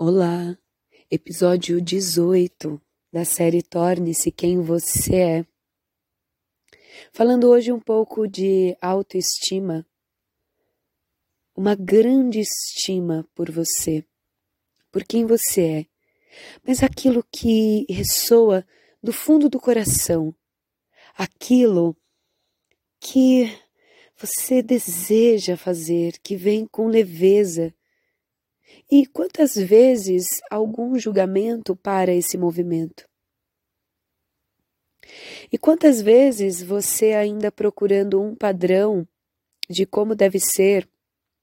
Olá, episódio 18 da série Torne-se Quem Você É. Falando hoje um pouco de autoestima, uma grande estima por você, por quem você é, mas aquilo que ressoa do fundo do coração, aquilo que você deseja fazer, que vem com leveza e quantas vezes algum julgamento para esse movimento? E quantas vezes você ainda procurando um padrão de como deve ser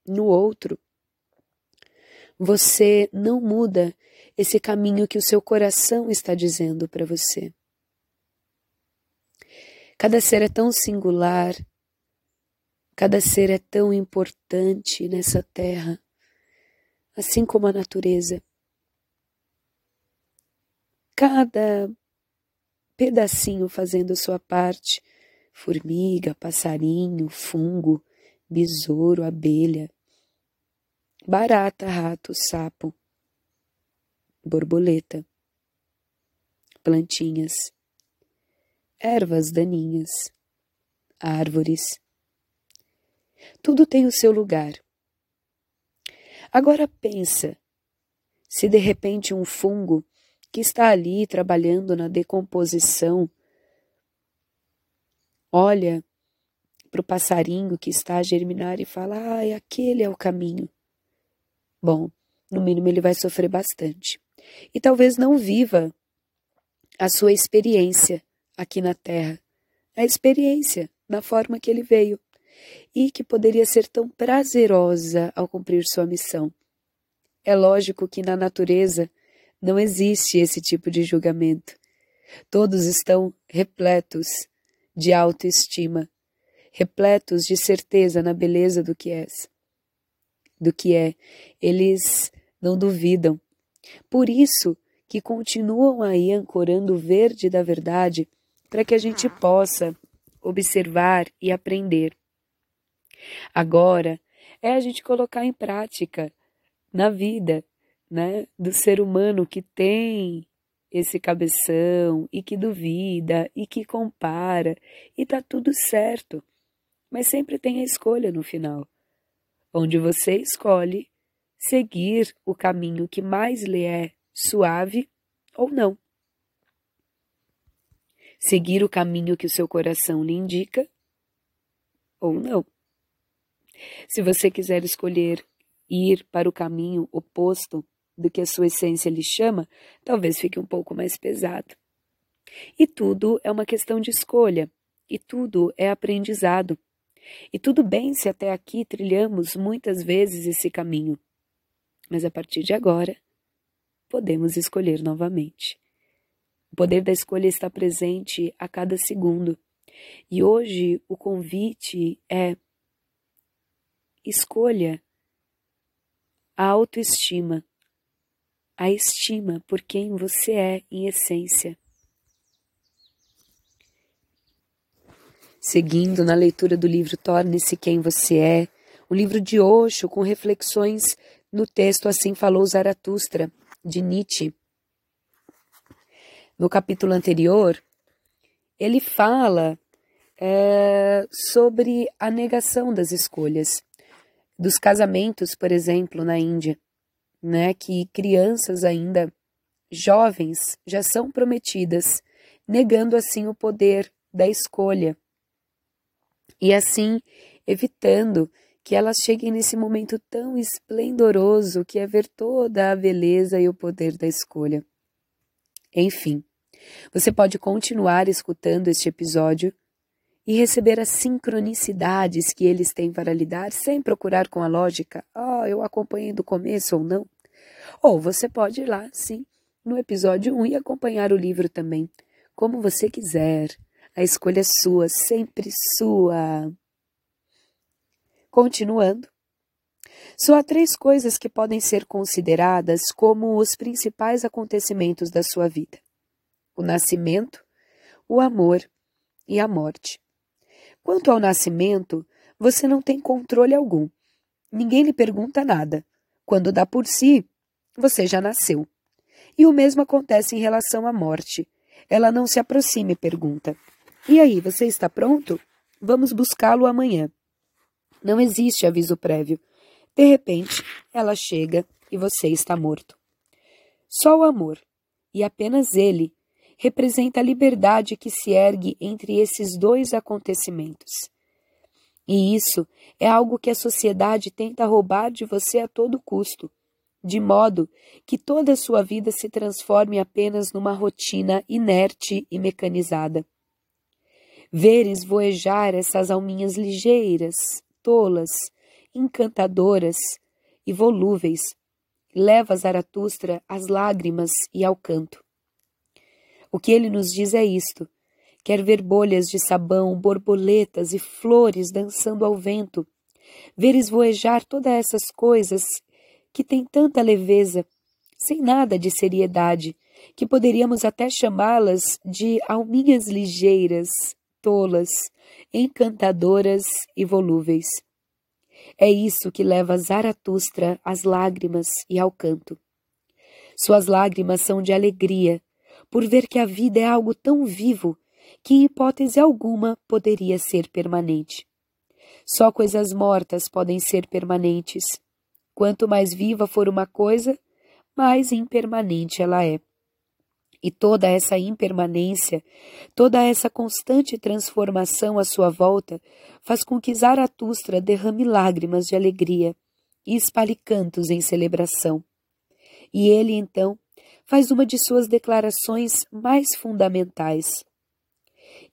no outro, você não muda esse caminho que o seu coração está dizendo para você? Cada ser é tão singular, cada ser é tão importante nessa terra assim como a natureza. Cada pedacinho fazendo sua parte, formiga, passarinho, fungo, besouro, abelha, barata, rato, sapo, borboleta, plantinhas, ervas daninhas, árvores. Tudo tem o seu lugar Agora pensa, se de repente um fungo que está ali trabalhando na decomposição olha para o passarinho que está a germinar e fala: "Ah, aquele é o caminho". Bom, no mínimo ele vai sofrer bastante. E talvez não viva a sua experiência aqui na Terra, a experiência na forma que ele veio e que poderia ser tão prazerosa ao cumprir sua missão. É lógico que na natureza não existe esse tipo de julgamento. Todos estão repletos de autoestima, repletos de certeza na beleza do que és, do que é. Eles não duvidam. Por isso que continuam aí ancorando o verde da verdade para que a gente possa observar e aprender. Agora é a gente colocar em prática na vida, né, do ser humano que tem esse cabeção e que duvida e que compara e tá tudo certo. Mas sempre tem a escolha no final, onde você escolhe seguir o caminho que mais lhe é suave ou não. Seguir o caminho que o seu coração lhe indica ou não. Se você quiser escolher ir para o caminho oposto do que a sua essência lhe chama, talvez fique um pouco mais pesado. E tudo é uma questão de escolha, e tudo é aprendizado. E tudo bem se até aqui trilhamos muitas vezes esse caminho, mas a partir de agora podemos escolher novamente. O poder da escolha está presente a cada segundo. E hoje o convite é escolha a autoestima, a estima por quem você é em essência. Seguindo na leitura do livro Torne-se Quem Você É, o livro de Osho com reflexões no texto Assim Falou Zaratustra, de Nietzsche. No capítulo anterior, ele fala é, sobre a negação das escolhas dos casamentos, por exemplo, na Índia, né, que crianças ainda jovens já são prometidas, negando assim o poder da escolha e assim evitando que elas cheguem nesse momento tão esplendoroso que é ver toda a beleza e o poder da escolha. Enfim, você pode continuar escutando este episódio e receber as sincronicidades que eles têm para lhe dar sem procurar com a lógica, oh, eu acompanhei do começo ou não. Ou você pode ir lá, sim, no episódio 1 e acompanhar o livro também, como você quiser. A escolha é sua, sempre sua. Continuando. Só há três coisas que podem ser consideradas como os principais acontecimentos da sua vida: o nascimento, o amor e a morte. Quanto ao nascimento, você não tem controle algum. Ninguém lhe pergunta nada. Quando dá por si, você já nasceu. E o mesmo acontece em relação à morte. Ela não se aproxima e pergunta: E aí, você está pronto? Vamos buscá-lo amanhã. Não existe aviso prévio. De repente, ela chega e você está morto. Só o amor, e apenas ele, representa a liberdade que se ergue entre esses dois acontecimentos. E isso é algo que a sociedade tenta roubar de você a todo custo, de modo que toda a sua vida se transforme apenas numa rotina inerte e mecanizada. Veres voejar essas alminhas ligeiras, tolas, encantadoras e volúveis, leva Zaratustra às lágrimas e ao canto. O que ele nos diz é isto: quer ver bolhas de sabão, borboletas e flores dançando ao vento, ver esvoejar todas essas coisas que têm tanta leveza, sem nada de seriedade, que poderíamos até chamá-las de alminhas ligeiras, tolas, encantadoras e volúveis. É isso que leva Zaratustra às lágrimas e ao canto. Suas lágrimas são de alegria, por ver que a vida é algo tão vivo que, em hipótese alguma, poderia ser permanente. Só coisas mortas podem ser permanentes. Quanto mais viva for uma coisa, mais impermanente ela é. E toda essa impermanência, toda essa constante transformação à sua volta, faz com que Zaratustra derrame lágrimas de alegria e espalhe cantos em celebração. E ele, então, faz uma de suas declarações mais fundamentais.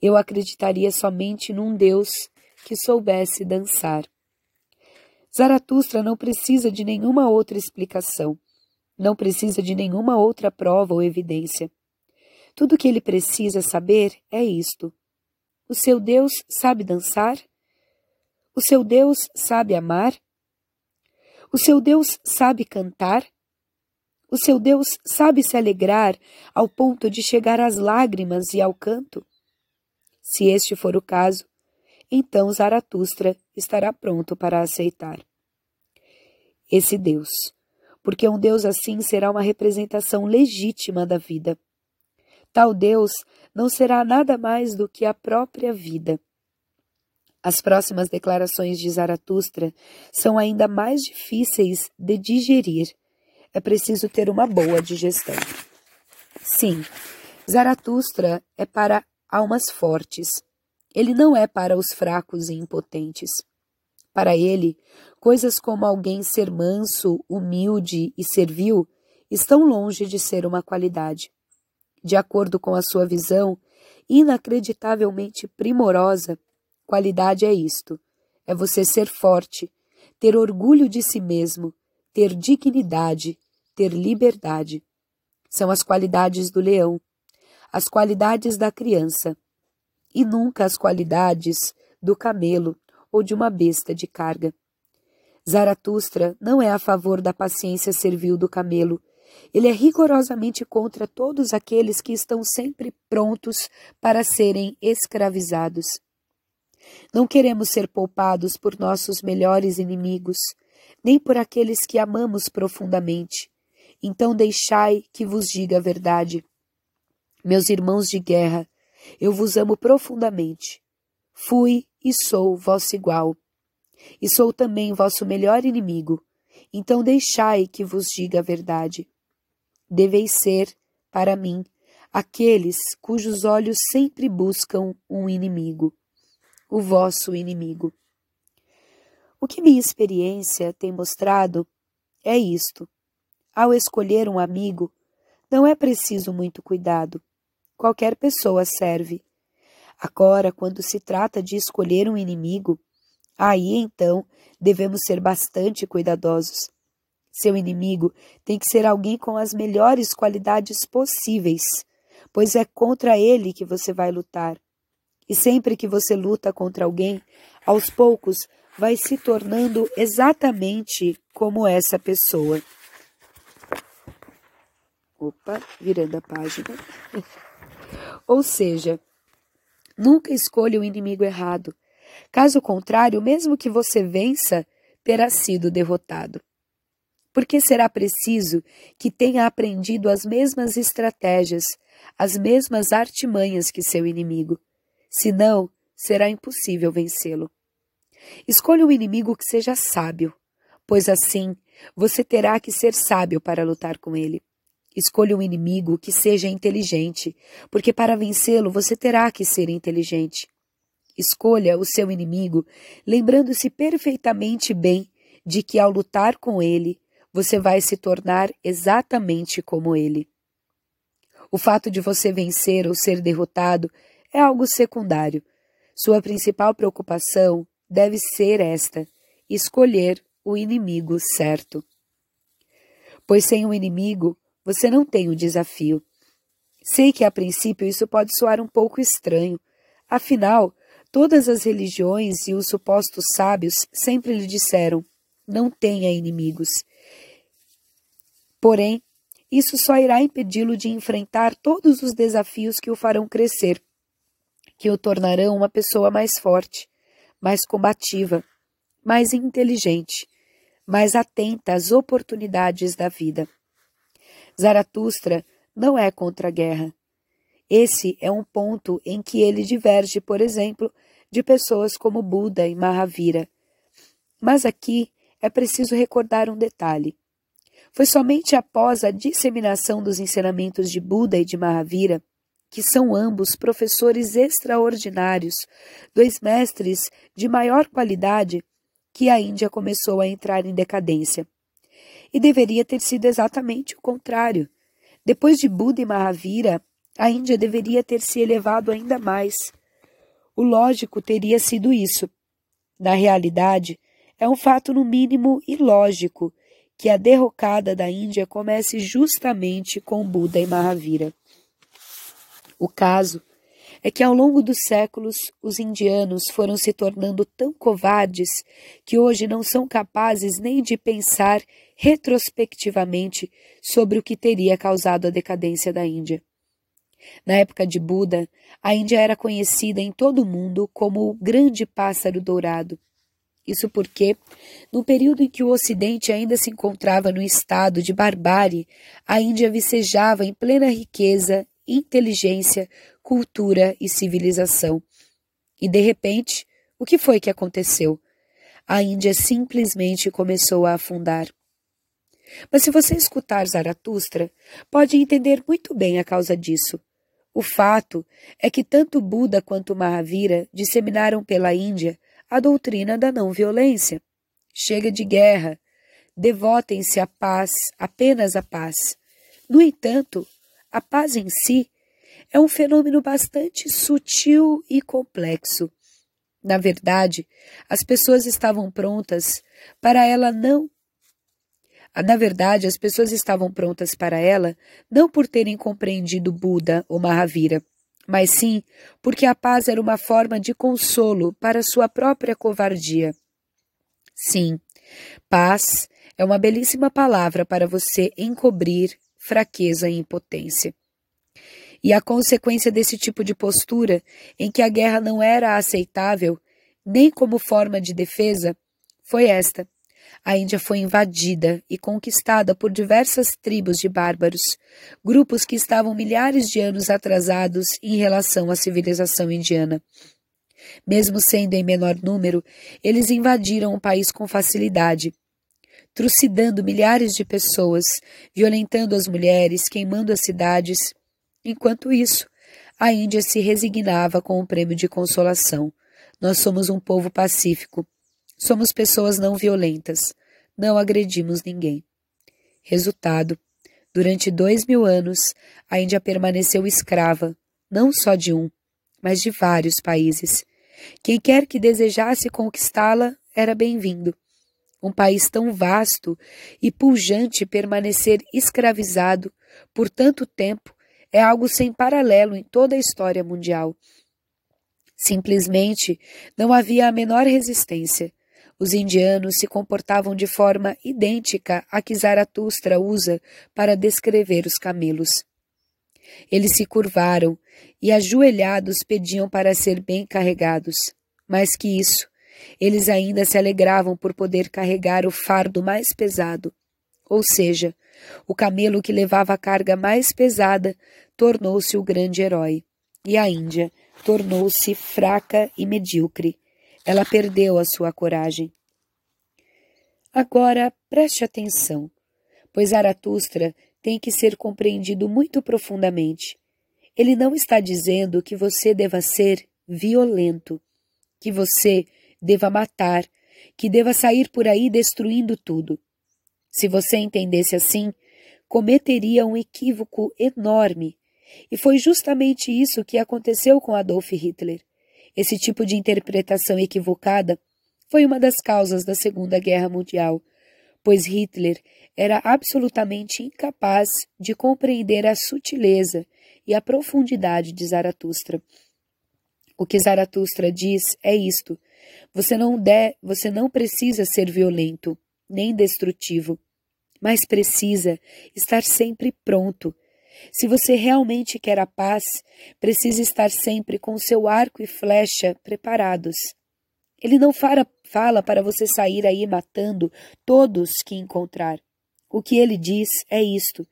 Eu acreditaria somente num Deus que soubesse dançar. Zaratustra não precisa de nenhuma outra explicação, não precisa de nenhuma outra prova ou evidência. Tudo o que ele precisa saber é isto: o seu Deus sabe dançar? O seu Deus sabe amar? O seu Deus sabe cantar? O seu Deus sabe se alegrar ao ponto de chegar às lágrimas e ao canto? Se este for o caso, então Zaratustra estará pronto para aceitar. Esse Deus, porque um Deus assim será uma representação legítima da vida. Tal Deus não será nada mais do que a própria vida. As próximas declarações de Zaratustra são ainda mais difíceis de digerir é preciso ter uma boa digestão. Sim, Zaratustra é para almas fortes. Ele não é para os fracos e impotentes. Para ele, coisas como alguém ser manso, humilde e servil estão longe de ser uma qualidade. De acordo com a sua visão, inacreditavelmente primorosa, qualidade é isto: é você ser forte, ter orgulho de si mesmo, ter dignidade, ter liberdade. São as qualidades do leão, as qualidades da criança, e nunca as qualidades do camelo ou de uma besta de carga. Zaratustra não é a favor da paciência servil do camelo. Ele é rigorosamente contra todos aqueles que estão sempre prontos para serem escravizados. Não queremos ser poupados por nossos melhores inimigos, nem por aqueles que amamos profundamente. Então deixai que vos diga a verdade. Meus irmãos de guerra, eu vos amo profundamente. Fui e sou vosso igual. E sou também vosso melhor inimigo. Então deixai que vos diga a verdade. Deveis ser, para mim, aqueles cujos olhos sempre buscam um inimigo, o vosso inimigo. O que minha experiência tem mostrado é isto. Ao escolher um amigo, não é preciso muito cuidado. Qualquer pessoa serve. Agora, quando se trata de escolher um inimigo, aí então devemos ser bastante cuidadosos. Seu inimigo tem que ser alguém com as melhores qualidades possíveis, pois é contra ele que você vai lutar. E sempre que você luta contra alguém, aos poucos vai se tornando exatamente como essa pessoa. Opa, virando a página. Ou seja, nunca escolha o inimigo errado. Caso contrário, mesmo que você vença, terá sido derrotado. porque será preciso que tenha aprendido as mesmas estratégias, as mesmas artimanhas que seu inimigo. Senão, será impossível vencê-lo. Escolha um inimigo que seja sábio, pois assim você terá que ser sábio para lutar com ele. Escolha um inimigo que seja inteligente, porque para vencê-lo você terá que ser inteligente. Escolha o seu inimigo, lembrando-se perfeitamente bem de que ao lutar com ele, você vai se tornar exatamente como ele. O fato de você vencer ou ser derrotado é algo secundário. Sua principal preocupação deve ser esta: escolher o inimigo certo. Pois sem um inimigo, você não tem o um desafio. Sei que a princípio isso pode soar um pouco estranho. Afinal, todas as religiões e os supostos sábios sempre lhe disseram: não tenha inimigos. Porém, isso só irá impedi-lo de enfrentar todos os desafios que o farão crescer, que o tornarão uma pessoa mais forte, mais combativa, mais inteligente, mais atenta às oportunidades da vida. Zaratustra não é contra a guerra. Esse é um ponto em que ele diverge, por exemplo, de pessoas como Buda e Mahavira. Mas aqui é preciso recordar um detalhe. Foi somente após a disseminação dos ensinamentos de Buda e de Mahavira, que são ambos professores extraordinários, dois mestres de maior qualidade, que a Índia começou a entrar em decadência. E deveria ter sido exatamente o contrário. Depois de Buda e Mahavira, a Índia deveria ter se elevado ainda mais. O lógico teria sido isso. Na realidade, é um fato no mínimo ilógico que a derrocada da Índia comece justamente com Buda e Mahavira. O caso é que ao longo dos séculos os indianos foram se tornando tão covardes que hoje não são capazes nem de pensar retrospectivamente sobre o que teria causado a decadência da Índia. Na época de Buda, a Índia era conhecida em todo o mundo como o grande pássaro dourado isso porque, no período em que o Ocidente ainda se encontrava no estado de barbárie, a Índia vicejava em plena riqueza, inteligência, cultura e civilização. E de repente, o que foi que aconteceu? A Índia simplesmente começou a afundar. Mas se você escutar Zaratustra, pode entender muito bem a causa disso. O fato é que tanto Buda quanto Mahavira disseminaram pela Índia a doutrina da não violência. Chega de guerra. Devotem-se à paz, apenas à paz. No entanto, a paz em si é um fenômeno bastante sutil e complexo. Na verdade, as pessoas estavam prontas para ela não. Na verdade, as pessoas estavam prontas para ela não por terem compreendido Buda ou Mahavira, mas sim porque a paz era uma forma de consolo para sua própria covardia. Sim, paz é uma belíssima palavra para você encobrir fraqueza e impotência. E a consequência desse tipo de postura, em que a guerra não era aceitável, nem como forma de defesa, foi esta: a Índia foi invadida e conquistada por diversas tribos de bárbaros, grupos que estavam milhares de anos atrasados em relação à civilização indiana. Mesmo sendo em menor número, eles invadiram o país com facilidade, trucidando milhares de pessoas, violentando as mulheres, queimando as cidades. Enquanto isso, a Índia se resignava com o prêmio de consolação. Nós somos um povo pacífico Somos pessoas não violentas, não agredimos ninguém. Resultado: durante dois mil anos, a Índia permaneceu escrava, não só de um, mas de vários países. Quem quer que desejasse conquistá-la era bem-vindo. Um país tão vasto e pujante permanecer escravizado por tanto tempo é algo sem paralelo em toda a história mundial. Simplesmente não havia a menor resistência. Os indianos se comportavam de forma idêntica à que Zaratustra usa para descrever os camelos. Eles se curvaram e, ajoelhados, pediam para ser bem carregados. Mais que isso, eles ainda se alegravam por poder carregar o fardo mais pesado, Ou seja, o camelo que levava a carga mais pesada tornou-se o grande herói, e a Índia tornou-se fraca e medíocre. Ela perdeu a sua coragem. Agora preste atenção, pois Zaratustra tem que ser compreendido muito profundamente. Ele não está dizendo que você deva ser violento, que você deva matar, que deva sair por aí destruindo tudo. Se você entendesse assim, cometeria um equívoco enorme. E foi justamente isso que aconteceu com Adolf Hitler. Esse tipo de interpretação equivocada foi uma das causas da Segunda Guerra Mundial, pois Hitler era absolutamente incapaz de compreender a sutileza e a profundidade de Zaratustra. O que Zaratustra diz é isto: você não der, você não precisa ser violento, nem destrutivo, mas precisa estar sempre pronto. Se você realmente quer a paz, precisa estar sempre com seu arco e flecha preparados. Ele não fala, fala para você sair aí matando todos que encontrar. O que ele diz é isto: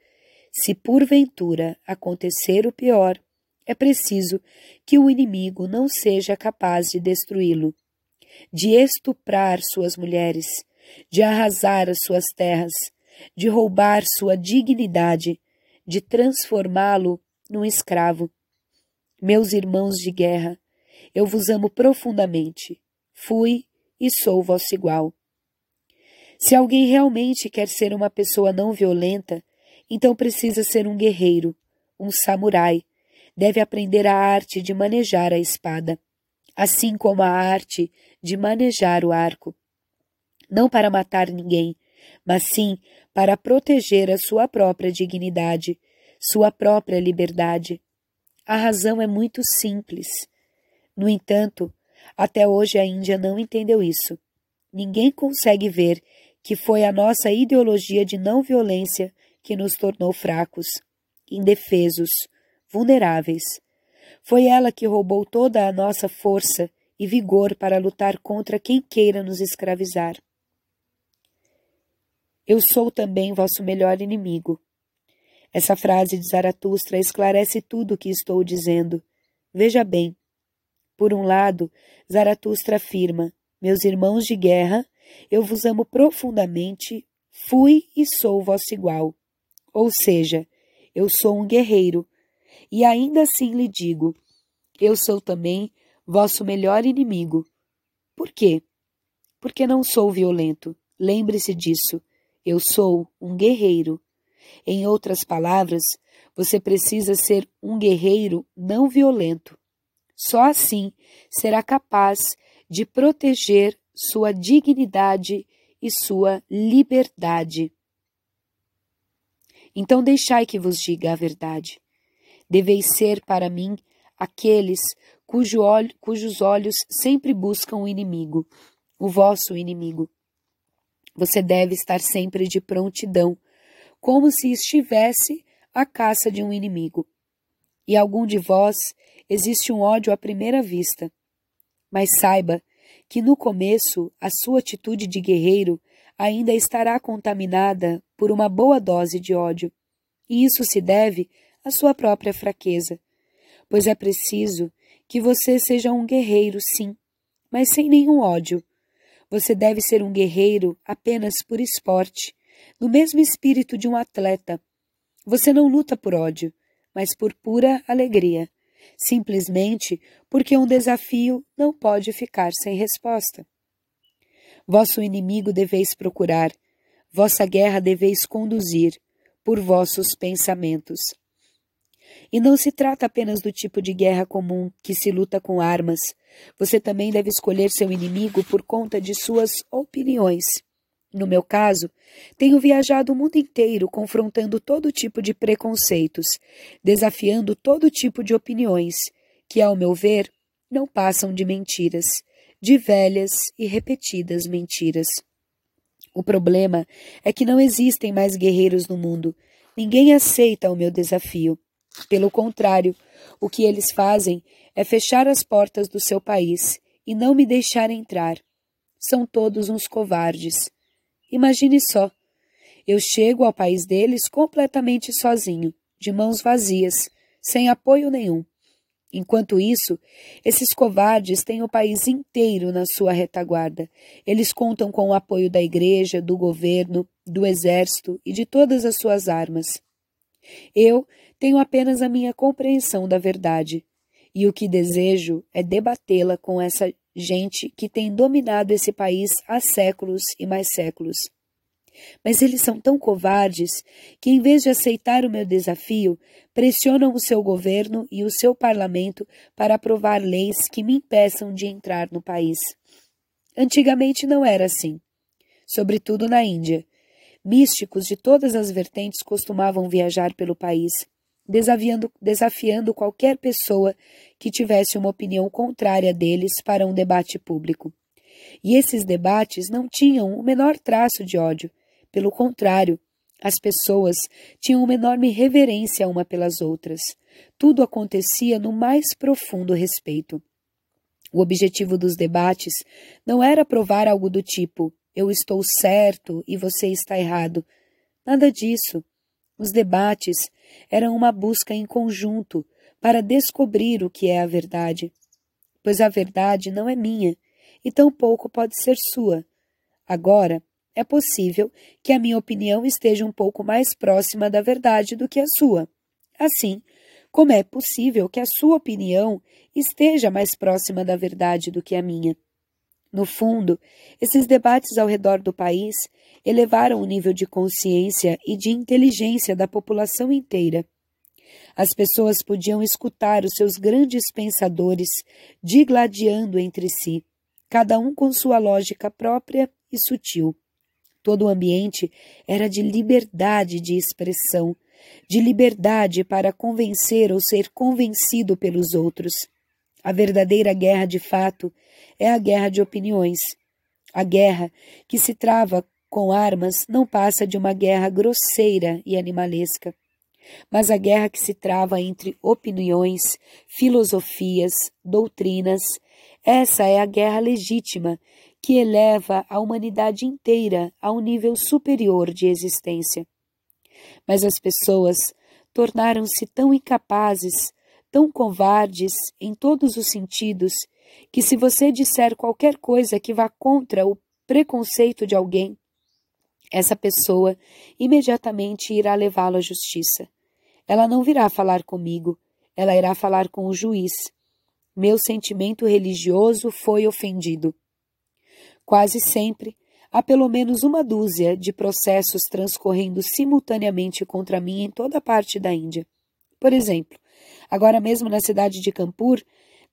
se porventura acontecer o pior, é preciso que o inimigo não seja capaz de destruí-lo, de estuprar suas mulheres, de arrasar as suas terras, de roubar sua dignidade, de transformá-lo num escravo. Meus irmãos de guerra, eu vos amo profundamente fui e sou vosso igual. Se alguém realmente quer ser uma pessoa não violenta, então precisa ser um guerreiro, um samurai. Deve aprender a arte de manejar a espada, assim como a arte de manejar o arco. Não para matar ninguém, mas sim para proteger a sua própria dignidade, sua própria liberdade. A razão é muito simples. No entanto, até hoje a Índia não entendeu isso. Ninguém consegue ver que foi a nossa ideologia de não violência que nos tornou fracos, indefesos, vulneráveis. Foi ela que roubou toda a nossa força e vigor para lutar contra quem queira nos escravizar. Eu sou também vosso melhor inimigo. Essa frase de Zaratustra esclarece tudo o que estou dizendo. Veja bem, por um lado, Zaratustra afirma: Meus irmãos de guerra, eu vos amo profundamente, fui e sou vosso igual. Ou seja, eu sou um guerreiro, e ainda assim lhe digo: eu sou também vosso melhor inimigo. Por quê? Porque não sou violento. Lembre-se disso. Eu sou um guerreiro. Em outras palavras, você precisa ser um guerreiro não violento. Só assim será capaz de proteger sua dignidade e sua liberdade. Então deixai que vos diga a verdade. Deveis ser para mim aqueles cujo olho, cujos olhos sempre buscam o inimigo, o vosso inimigo. Você deve estar sempre de prontidão, como se estivesse à caça de um inimigo. E algum de vós existe um ódio à primeira vista. Mas saiba que no começo a sua atitude de guerreiro ainda estará contaminada por uma boa dose de ódio. E isso se deve à sua própria fraqueza. Pois é preciso que você seja um guerreiro, sim, mas sem nenhum ódio. Você deve ser um guerreiro apenas por esporte, no mesmo espírito de um atleta. Você não luta por ódio, mas por pura alegria simplesmente porque um desafio não pode ficar sem resposta. Vosso inimigo deveis procurar, vossa guerra deveis conduzir por vossos pensamentos. E não se trata apenas do tipo de guerra comum que se luta com armas. Você também deve escolher seu inimigo por conta de suas opiniões. No meu caso, tenho viajado o mundo inteiro confrontando todo tipo de preconceitos, desafiando todo tipo de opiniões, que, ao meu ver, não passam de mentiras, de velhas e repetidas mentiras. O problema é que não existem mais guerreiros no mundo. Ninguém aceita o meu desafio. Pelo contrário, o que eles fazem é fechar as portas do seu país e não me deixar entrar. São todos uns covardes. Imagine só. Eu chego ao país deles completamente sozinho, de mãos vazias, sem apoio nenhum. Enquanto isso, esses covardes têm o país inteiro na sua retaguarda. Eles contam com o apoio da igreja, do governo, do exército e de todas as suas armas. Eu tenho apenas a minha compreensão da verdade, e o que desejo é debatê-la com essa gente que tem dominado esse país há séculos e mais séculos. Mas eles são tão covardes que, em vez de aceitar o meu desafio, pressionam o seu governo e o seu parlamento para aprovar leis que me impeçam de entrar no país. Antigamente não era assim, sobretudo na Índia. Místicos de todas as vertentes costumavam viajar pelo país, desafiando, desafiando qualquer pessoa que tivesse uma opinião contrária deles para um debate público. E esses debates não tinham o menor traço de ódio, pelo contrário, as pessoas tinham uma enorme reverência uma pelas outras. Tudo acontecia no mais profundo respeito. O objetivo dos debates não era provar algo do tipo eu estou certo e você está errado. Nada disso. Os debates eram uma busca em conjunto para descobrir o que é a verdade. Pois a verdade não é minha e tampouco pode ser sua. Agora, é possível que a minha opinião esteja um pouco mais próxima da verdade do que a sua. Assim, como é possível que a sua opinião esteja mais próxima da verdade do que a minha? No fundo, esses debates ao redor do país elevaram o nível de consciência e de inteligência da população inteira. As pessoas podiam escutar os seus grandes pensadores digladiando entre si, cada um com sua lógica própria e sutil. Todo o ambiente era de liberdade de expressão, de liberdade para convencer ou ser convencido pelos outros. A verdadeira guerra, de fato, é a guerra de opiniões. A guerra que se trava com armas não passa de uma guerra grosseira e animalesca. Mas a guerra que se trava entre opiniões, filosofias, doutrinas, essa é a guerra legítima que eleva a humanidade inteira a um nível superior de existência. Mas as pessoas tornaram-se tão incapazes, tão covardes em todos os sentidos, que se você disser qualquer coisa que vá contra o preconceito de alguém, essa pessoa imediatamente irá levá-lo à justiça. Ela não virá falar comigo, ela irá falar com o juiz. Meu sentimento religioso foi ofendido. Quase sempre, há pelo menos uma dúzia de processos transcorrendo simultaneamente contra mim em toda parte da Índia. Por exemplo, agora mesmo na cidade de Kanpur,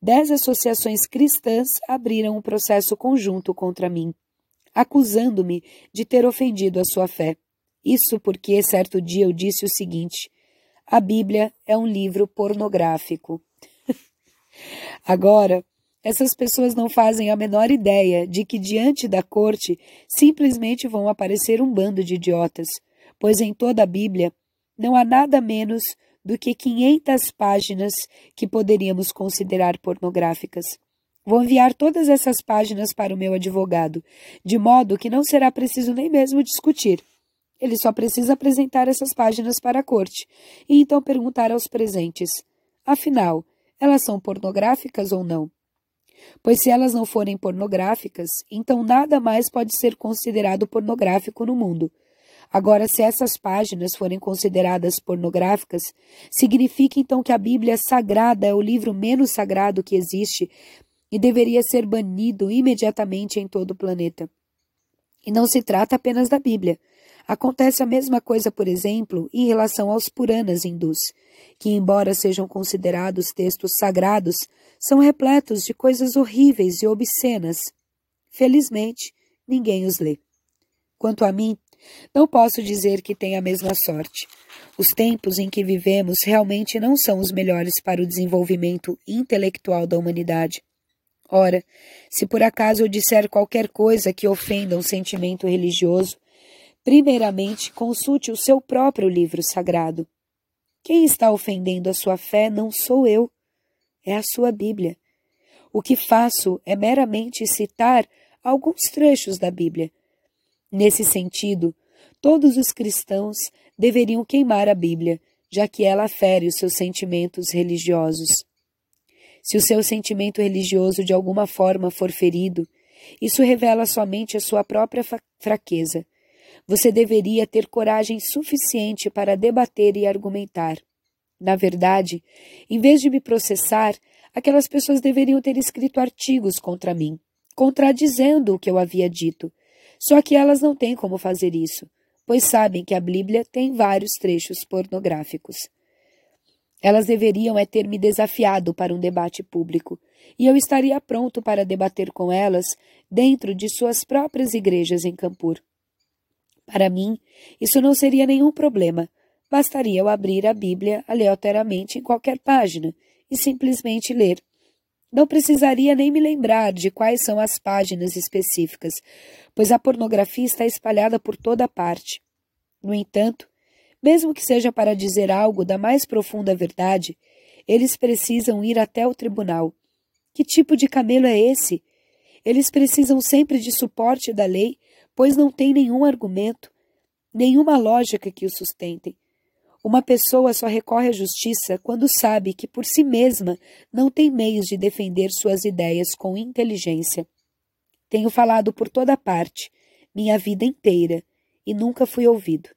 dez associações cristãs abriram um processo conjunto contra mim, acusando-me de ter ofendido a sua fé. Isso porque certo dia eu disse o seguinte: a Bíblia é um livro pornográfico. Agora, essas pessoas não fazem a menor ideia de que diante da corte simplesmente vão aparecer um bando de idiotas, pois em toda a Bíblia não há nada menos do que 500 páginas que poderíamos considerar pornográficas. Vou enviar todas essas páginas para o meu advogado, de modo que não será preciso nem mesmo discutir. Ele só precisa apresentar essas páginas para a corte e então perguntar aos presentes: afinal, elas são pornográficas ou não? Pois se elas não forem pornográficas, então nada mais pode ser considerado pornográfico no mundo. Agora, se essas páginas forem consideradas pornográficas, significa então que a Bíblia sagrada é o livro menos sagrado que existe e deveria ser banido imediatamente em todo o planeta. E não se trata apenas da Bíblia. Acontece a mesma coisa, por exemplo, em relação aos Puranas hindus, que, embora sejam considerados textos sagrados, são repletos de coisas horríveis e obscenas. Felizmente, ninguém os lê. Quanto a mim, não posso dizer que tenha a mesma sorte. Os tempos em que vivemos realmente não são os melhores para o desenvolvimento intelectual da humanidade. Ora, se por acaso eu disser qualquer coisa que ofenda um sentimento religioso, Primeiramente, consulte o seu próprio livro sagrado. Quem está ofendendo a sua fé não sou eu, é a sua Bíblia. O que faço é meramente citar alguns trechos da Bíblia. Nesse sentido, todos os cristãos deveriam queimar a Bíblia, já que ela fere os seus sentimentos religiosos. Se o seu sentimento religioso de alguma forma for ferido, isso revela somente a sua própria fraqueza. Você deveria ter coragem suficiente para debater e argumentar. Na verdade, em vez de me processar, aquelas pessoas deveriam ter escrito artigos contra mim, contradizendo o que eu havia dito. Só que elas não têm como fazer isso, pois sabem que a Bíblia tem vários trechos pornográficos. Elas deveriam é ter me desafiado para um debate público, e eu estaria pronto para debater com elas dentro de suas próprias igrejas em Campur. Para mim, isso não seria nenhum problema. Bastaria eu abrir a Bíblia aleatoriamente em qualquer página e simplesmente ler. Não precisaria nem me lembrar de quais são as páginas específicas, pois a pornografia está espalhada por toda parte. No entanto, mesmo que seja para dizer algo da mais profunda verdade, eles precisam ir até o tribunal. Que tipo de camelo é esse? Eles precisam sempre de suporte da lei, pois não têm nenhum argumento, nenhuma lógica que o sustentem. Uma pessoa só recorre à justiça quando sabe que por si mesma não tem meios de defender suas ideias com inteligência. Tenho falado por toda parte, minha vida inteira, e nunca fui ouvido.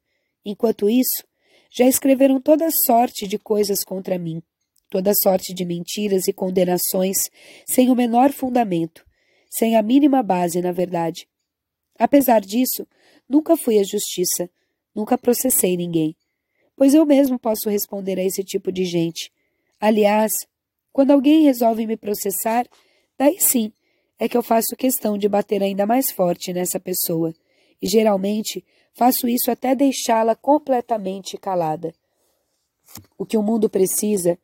Enquanto isso, já escreveram toda sorte de coisas contra mim, toda sorte de mentiras e condenações, sem o menor fundamento, sem a mínima base, na verdade. Apesar disso, nunca fui à justiça, nunca processei ninguém, pois eu mesmo posso responder a esse tipo de gente. Aliás, quando alguém resolve me processar, daí sim é que eu faço questão de bater ainda mais forte nessa pessoa, e geralmente Faço isso até deixá-la completamente calada. O que o mundo precisa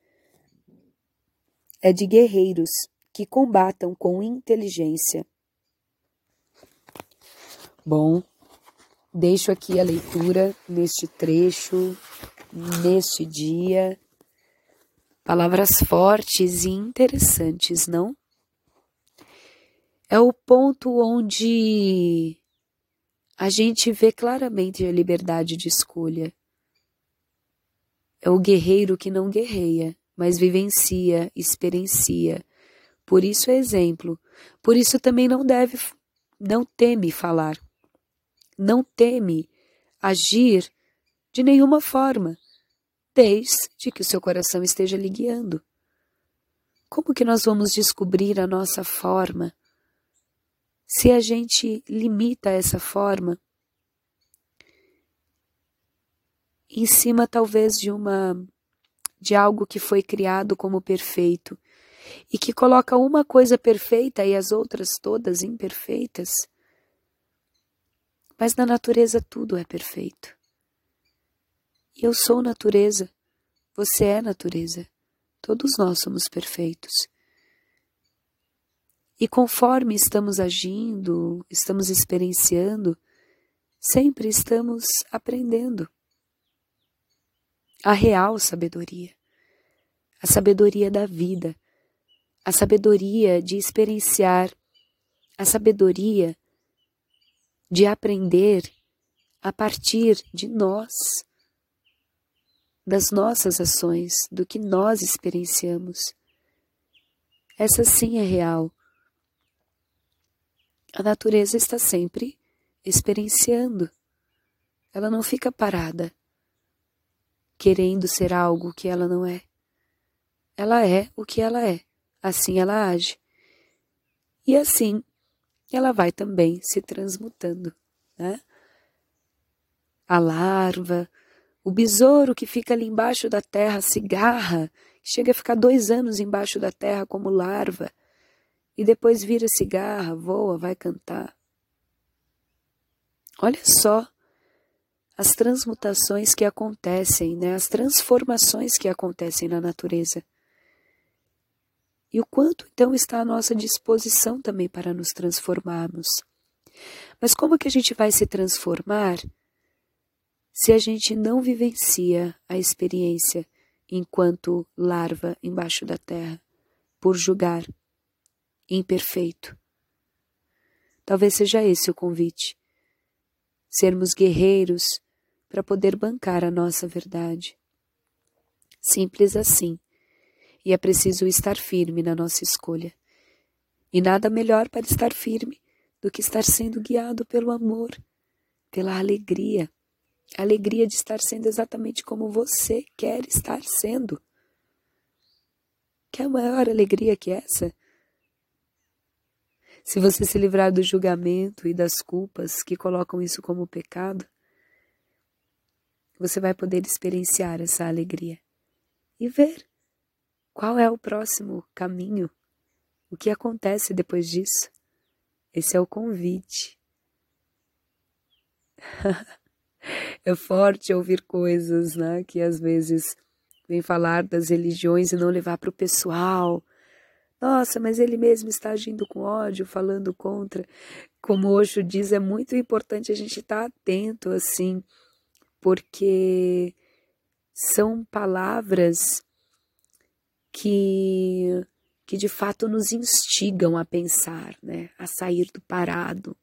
é de guerreiros que combatam com inteligência. Bom, deixo aqui a leitura neste trecho, neste dia. Palavras fortes e interessantes, não? É o ponto onde a gente vê claramente a liberdade de escolha. É o guerreiro que não guerreia, mas vivencia, experiencia. Por isso é exemplo. Por isso também não deve, não teme falar. Não teme agir de nenhuma forma, desde que o seu coração esteja lhe guiando. Como que nós vamos descobrir a nossa forma? Se a gente limita essa forma em cima talvez de uma de algo que foi criado como perfeito e que coloca uma coisa perfeita e as outras todas imperfeitas. Mas na natureza tudo é perfeito. Eu sou natureza, você é natureza. Todos nós somos perfeitos. E conforme estamos agindo, estamos experienciando, sempre estamos aprendendo. A real sabedoria, a sabedoria da vida, a sabedoria de experienciar, a sabedoria de aprender a partir de nós, das nossas ações, do que nós experienciamos. Essa sim é real a natureza está sempre experienciando. Ela não fica parada, querendo ser algo que ela não é. Ela é o que ela é, assim ela age. E assim ela vai também se transmutando. Né? A larva, o besouro que fica ali embaixo da terra, cigarra, chega a ficar dois anos embaixo da terra como larva e depois vira cigarra, voa, vai cantar. Olha só as transmutações que acontecem, né? as transformações que acontecem na natureza. E o quanto então está à nossa disposição também para nos transformarmos. Mas como que a gente vai se transformar se a gente não vivencia a experiência enquanto larva embaixo da terra, por julgar, imperfeito. Talvez seja esse o convite. sermos guerreiros para poder bancar a nossa verdade. Simples assim. E é preciso estar firme na nossa escolha. E nada melhor para estar firme do que estar sendo guiado pelo amor, pela alegria. A alegria de estar sendo exatamente como você quer estar sendo. Quer maior alegria que essa? Se você se livrar do julgamento e das culpas que colocam isso como pecado, você vai poder experienciar essa alegria e ver qual é o próximo caminho, o que acontece depois disso. Esse é o convite. é forte ouvir coisas, né, que às vezes vem falar das religiões e não levar para o pessoal nossa, mas ele mesmo está agindo com ódio, falando contra. Como Osho diz, é muito importante a gente estar atento, assim, porque são palavras que, que de fato nos instigam a pensar, né? a sair do parado.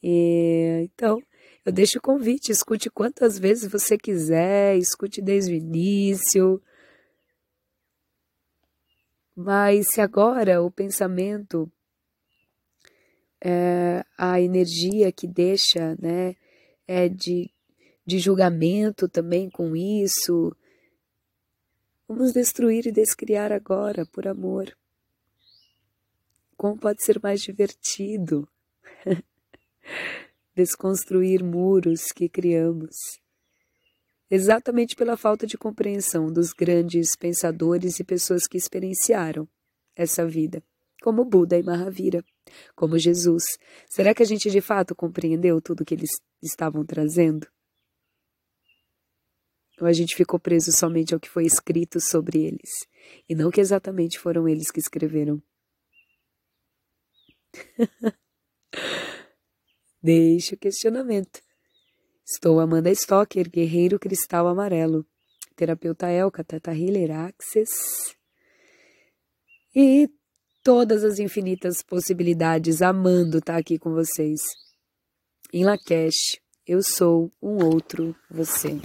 E, então, eu deixo o convite, escute quantas vezes você quiser, escute desde o início. Mas se agora o pensamento, é, a energia que deixa, né, é de, de julgamento também com isso, vamos destruir e descriar agora por amor. Como pode ser mais divertido desconstruir muros que criamos? exatamente pela falta de compreensão dos grandes pensadores e pessoas que experienciaram essa vida, como Buda e Mahavira, como Jesus. Será que a gente de fato compreendeu tudo que eles estavam trazendo? Ou a gente ficou preso somente ao que foi escrito sobre eles, e não que exatamente foram eles que escreveram? Deixe o questionamento. Estou Amanda Stocker, Guerreiro Cristal Amarelo, terapeuta Elka, Tata Healer Access e todas as infinitas possibilidades, amando estar aqui com vocês. Em Lakesh, eu sou um outro você.